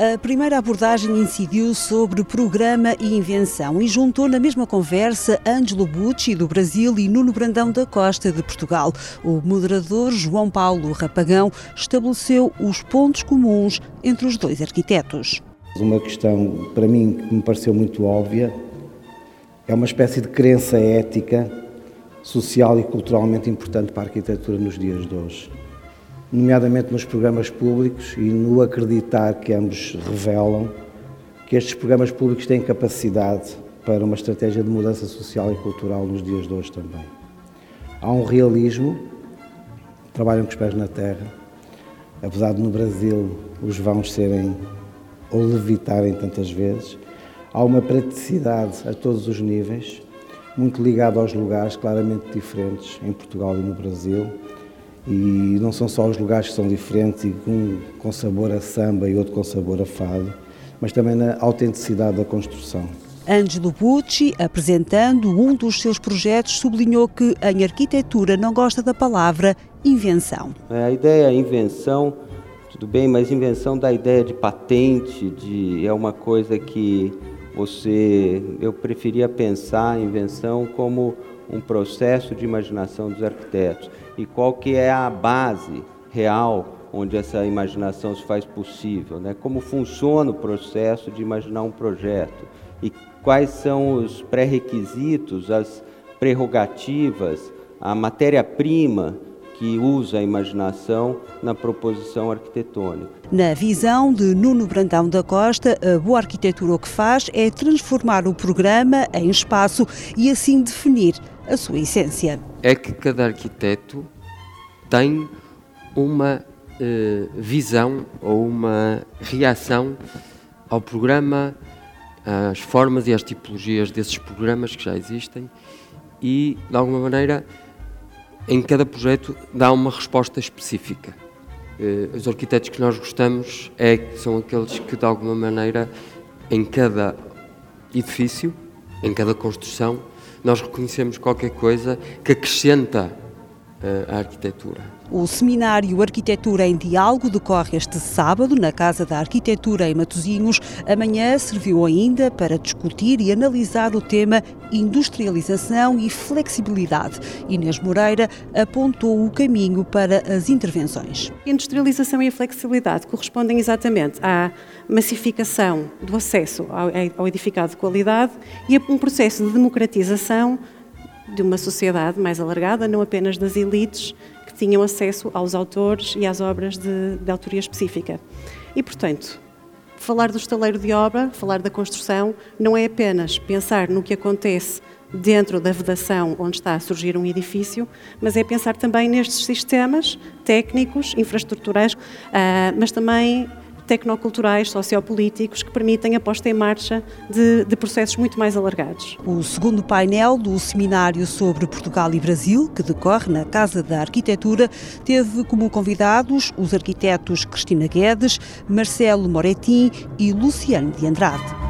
A primeira abordagem incidiu sobre programa e invenção e juntou na mesma conversa Ângelo Bucci, do Brasil, e Nuno Brandão da Costa, de Portugal. O moderador João Paulo Rapagão estabeleceu os pontos comuns entre os dois arquitetos. Uma questão, para mim, que me pareceu muito óbvia, é uma espécie de crença ética, social e culturalmente importante para a arquitetura nos dias de hoje nomeadamente nos programas públicos e no acreditar que ambos revelam que estes programas públicos têm capacidade para uma estratégia de mudança social e cultural nos dias de hoje também. Há um realismo, trabalham com os pés na terra, apesar de no Brasil os vãos serem ou levitarem tantas vezes, há uma praticidade a todos os níveis, muito ligada aos lugares claramente diferentes em Portugal e no Brasil, e não são só os lugares que são diferentes, e um com sabor a samba e outro com sabor a fado, mas também na autenticidade da construção. Ângelo Bucci, apresentando um dos seus projetos, sublinhou que em arquitetura não gosta da palavra invenção. É, a ideia invenção, tudo bem, mas invenção da ideia de patente, de é uma coisa que você, eu preferia pensar invenção como um processo de imaginação dos arquitetos e qual que é a base real onde essa imaginação se faz possível, né? Como funciona o processo de imaginar um projeto e quais são os pré-requisitos, as prerrogativas, a matéria-prima que usa a imaginação na proposição arquitetônica. Na visão de Nuno Brandão da Costa, a boa arquitetura o que faz é transformar o programa em espaço e assim definir a sua essência. É que cada arquiteto tem uma eh, visão ou uma reação ao programa, às formas e às tipologias desses programas que já existem e, de alguma maneira, em cada projeto dá uma resposta específica. Eh, os arquitetos que nós gostamos é, são aqueles que, de alguma maneira, em cada edifício, em cada construção, nós reconhecemos qualquer coisa que acrescenta a arquitetura. O seminário Arquitetura em Diálogo decorre este sábado na Casa da Arquitetura em Matosinhos. Amanhã serviu ainda para discutir e analisar o tema industrialização e flexibilidade. Inês Moreira apontou o caminho para as intervenções. A industrialização e a flexibilidade correspondem exatamente à massificação do acesso ao edificado de qualidade e a um processo de democratização de uma sociedade mais alargada, não apenas das elites tinham acesso aos autores e às obras de, de autoria específica. E, portanto, falar do estaleiro de obra, falar da construção, não é apenas pensar no que acontece dentro da vedação onde está a surgir um edifício, mas é pensar também nestes sistemas técnicos, infraestruturais, ah, mas também tecnoculturais, sociopolíticos, que permitem a posta em marcha de, de processos muito mais alargados. O segundo painel do seminário sobre Portugal e Brasil, que decorre na Casa da Arquitetura, teve como convidados os arquitetos Cristina Guedes, Marcelo Moretim e Luciano de Andrade.